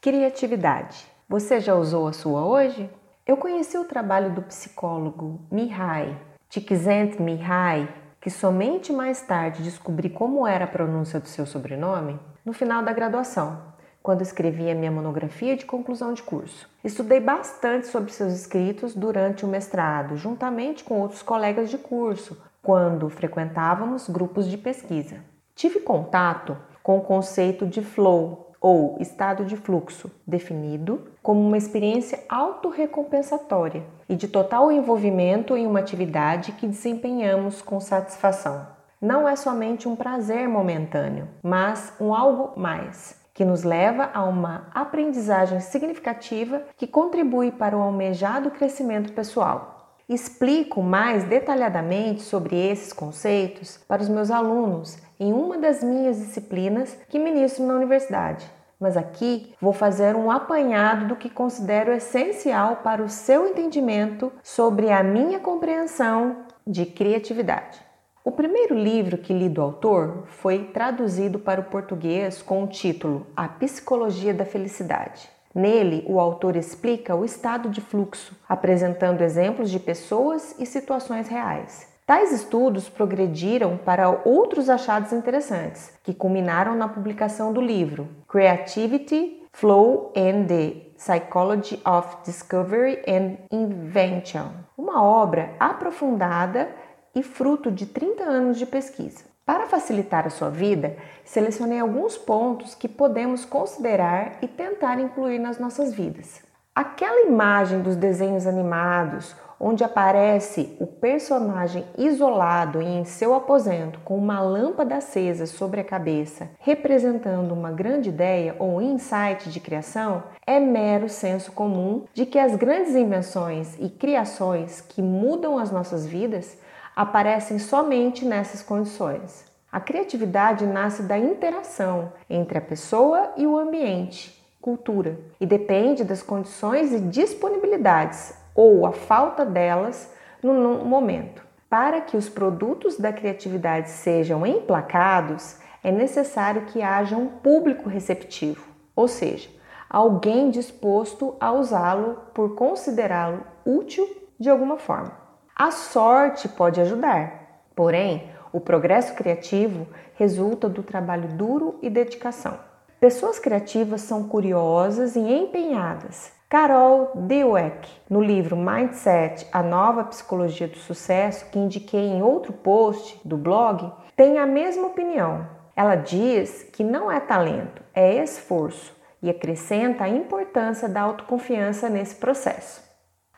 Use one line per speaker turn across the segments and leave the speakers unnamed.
Criatividade. Você já usou a sua hoje? Eu conheci o trabalho do psicólogo Mihai Csikszentmihalyi, que somente mais tarde descobri como era a pronúncia do seu sobrenome, no final da graduação, quando escrevi a minha monografia de conclusão de curso. Estudei bastante sobre seus escritos durante o mestrado, juntamente com outros colegas de curso, quando frequentávamos grupos de pesquisa. Tive contato com o conceito de flow, ou estado de fluxo, definido como uma experiência autorrecompensatória e de total envolvimento em uma atividade que desempenhamos com satisfação. Não é somente um prazer momentâneo, mas um algo mais, que nos leva a uma aprendizagem significativa que contribui para o almejado crescimento pessoal. Explico mais detalhadamente sobre esses conceitos para os meus alunos em uma das minhas disciplinas que ministro na universidade. Mas aqui vou fazer um apanhado do que considero essencial para o seu entendimento sobre a minha compreensão de criatividade. O primeiro livro que li do autor foi traduzido para o português com o título A Psicologia da Felicidade. Nele, o autor explica o estado de fluxo, apresentando exemplos de pessoas e situações reais. Tais estudos progrediram para outros achados interessantes, que culminaram na publicação do livro Creativity, Flow and the Psychology of Discovery and Invention, uma obra aprofundada e fruto de 30 anos de pesquisa. Para facilitar a sua vida, selecionei alguns pontos que podemos considerar e tentar incluir nas nossas vidas. Aquela imagem dos desenhos animados, onde aparece o personagem isolado em seu aposento com uma lâmpada acesa sobre a cabeça, representando uma grande ideia ou insight de criação, é mero senso comum de que as grandes invenções e criações que mudam as nossas vidas aparecem somente nessas condições. A criatividade nasce da interação entre a pessoa e o ambiente, cultura, e depende das condições e disponibilidades ou a falta delas no momento. Para que os produtos da criatividade sejam emplacados, é necessário que haja um público receptivo, ou seja, alguém disposto a usá-lo por considerá-lo útil de alguma forma. A sorte pode ajudar, porém, o progresso criativo resulta do trabalho duro e dedicação. Pessoas criativas são curiosas e empenhadas. Carol Dweck, no livro Mindset: A Nova Psicologia do Sucesso, que indiquei em outro post do blog, tem a mesma opinião. Ela diz que não é talento, é esforço e acrescenta a importância da autoconfiança nesse processo.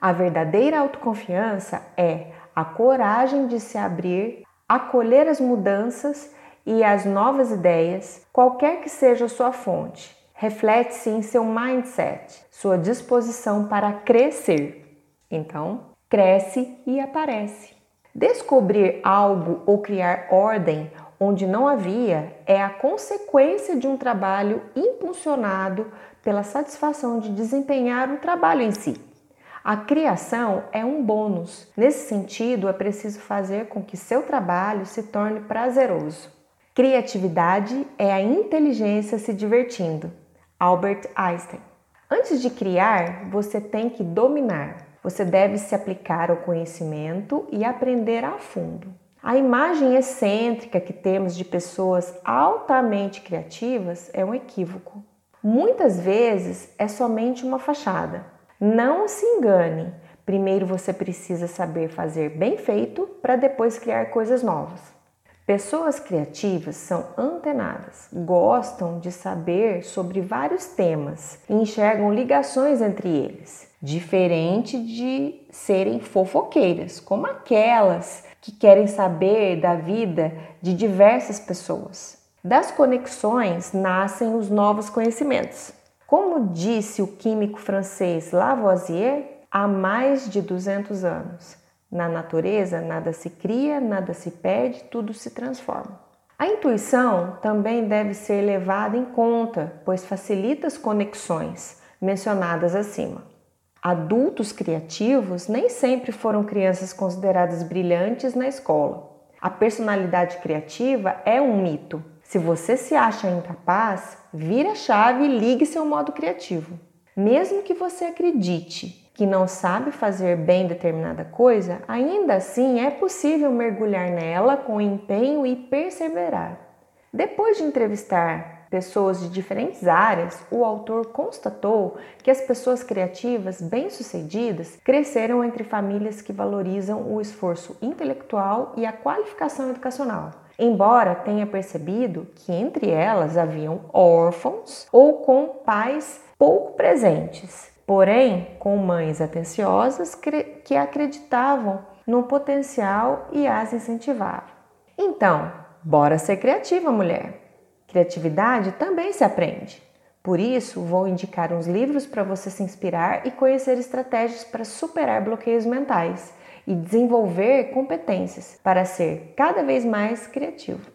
A verdadeira autoconfiança é a coragem de se abrir, acolher as mudanças e as novas ideias, qualquer que seja a sua fonte. Reflete-se em seu mindset, sua disposição para crescer. Então, cresce e aparece. Descobrir algo ou criar ordem onde não havia é a consequência de um trabalho impulsionado pela satisfação de desempenhar o trabalho em si. A criação é um bônus. Nesse sentido, é preciso fazer com que seu trabalho se torne prazeroso. Criatividade é a inteligência se divertindo. Albert Einstein. Antes de criar, você tem que dominar. Você deve se aplicar ao conhecimento e aprender a fundo. A imagem excêntrica que temos de pessoas altamente criativas é um equívoco. Muitas vezes é somente uma fachada. Não se engane. Primeiro você precisa saber fazer bem feito para depois criar coisas novas. Pessoas criativas são antenadas, gostam de saber sobre vários temas e enxergam ligações entre eles, diferente de serem fofoqueiras, como aquelas que querem saber da vida de diversas pessoas. Das conexões nascem os novos conhecimentos. Como disse o químico francês Lavoisier há mais de 200 anos, na natureza nada se cria, nada se perde, tudo se transforma. A intuição também deve ser levada em conta, pois facilita as conexões mencionadas acima. Adultos criativos nem sempre foram crianças consideradas brilhantes na escola. A personalidade criativa é um mito, Se você se acha incapaz, vira a chave e ligue seu modo criativo. Mesmo que você acredite que não sabe fazer bem determinada coisa, ainda assim é possível mergulhar nela com empenho e perseverar. Depois de entrevistar pessoas de diferentes áreas, o autor constatou que as pessoas criativas bem-sucedidas cresceram entre famílias que valorizam o esforço intelectual e a qualificação educacional embora tenha percebido que entre elas haviam órfãos ou com pais pouco presentes, porém com mães atenciosas que acreditavam no potencial e as incentivavam. Então, bora ser criativa, mulher! Criatividade também se aprende. Por isso, vou indicar uns livros para você se inspirar e conhecer estratégias para superar bloqueios mentais e desenvolver competências para ser cada vez mais criativo.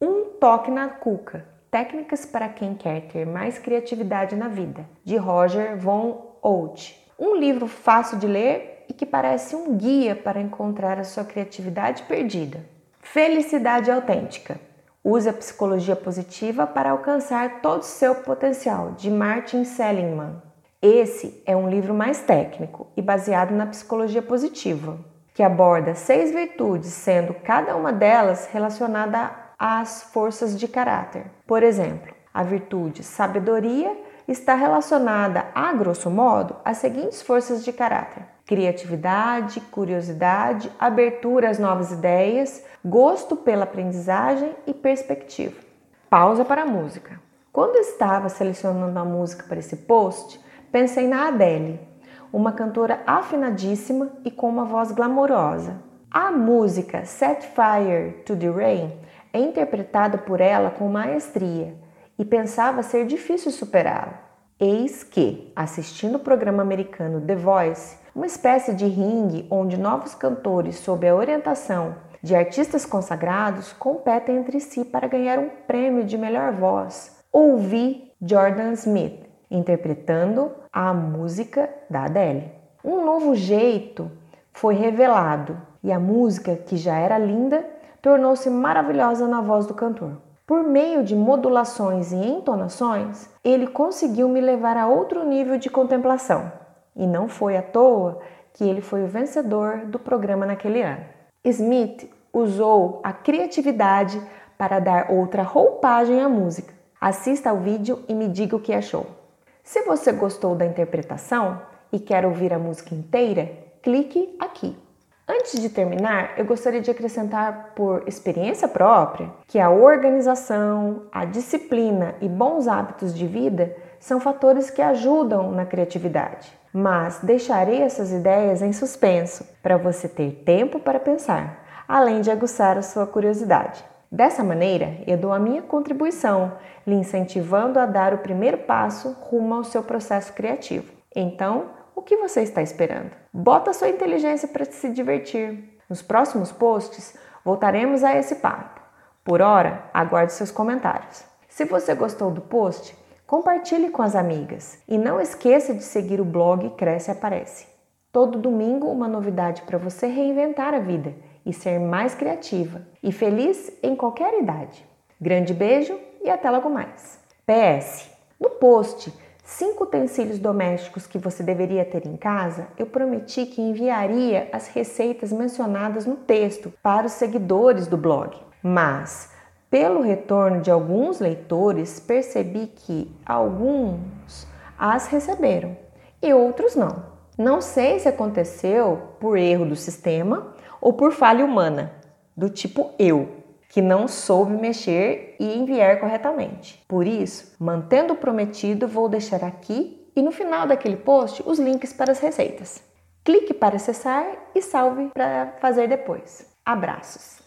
Um toque na cuca. Técnicas para quem quer ter mais criatividade na vida, de Roger von Oud. Um livro fácil de ler e que parece um guia para encontrar a sua criatividade perdida. Felicidade autêntica. Use a psicologia positiva para alcançar todo o seu potencial, de Martin Seligman. Esse é um livro mais técnico e baseado na psicologia positiva que aborda seis virtudes, sendo cada uma delas relacionada às forças de caráter. Por exemplo, a virtude sabedoria está relacionada, a grosso modo, às seguintes forças de caráter: criatividade, curiosidade, abertura às novas ideias, gosto pela aprendizagem e perspectiva. Pausa para a música. Quando estava selecionando a música para esse post, pensei na Adele, uma cantora afinadíssima e com uma voz glamourosa. A música Set Fire to the Rain é interpretada por ela com maestria e pensava ser difícil superá-la. Eis que, assistindo o programa americano The Voice, uma espécie de ringue onde novos cantores, sob a orientação de artistas consagrados, competem entre si para ganhar um prêmio de melhor voz, ouvi Jordan Smith interpretando a música da Adele. Um novo jeito foi revelado e a música, que já era linda, tornou-se maravilhosa na voz do cantor. Por meio de modulações e entonações, ele conseguiu me levar a outro nível de contemplação. E não foi à toa que ele foi o vencedor do programa naquele ano. Smith usou a criatividade para dar outra roupagem à música. Assista ao vídeo e me diga o que achou. Se você gostou da interpretação e quer ouvir a música inteira, clique aqui. Antes de terminar, eu gostaria de acrescentar por experiência própria que a organização, a disciplina e bons hábitos de vida são fatores que ajudam na criatividade. Mas deixarei essas ideias em suspenso para você ter tempo para pensar, além de aguçar a sua curiosidade. Dessa maneira, eu dou a minha contribuição, lhe incentivando a dar o primeiro passo rumo ao seu processo criativo. Então, o que você está esperando? Bota sua inteligência para se divertir. Nos próximos posts, voltaremos a esse papo. Por hora, aguarde seus comentários. Se você gostou do post, compartilhe com as amigas e não esqueça de seguir o blog Cresce Aparece. Todo domingo, uma novidade para você reinventar a vida e ser mais criativa e feliz em qualquer idade. Grande beijo e até logo mais. PS: No post 5 utensílios domésticos que você deveria ter em casa, eu prometi que enviaria as receitas mencionadas no texto para os seguidores do blog. Mas, pelo retorno de alguns leitores, percebi que alguns as receberam e outros não. Não sei se aconteceu por erro do sistema ou por falha humana, do tipo eu, que não soube mexer e enviar corretamente. Por isso, mantendo o prometido, vou deixar aqui e no final daquele post os links para as receitas. Clique para acessar e salve para fazer depois. Abraços!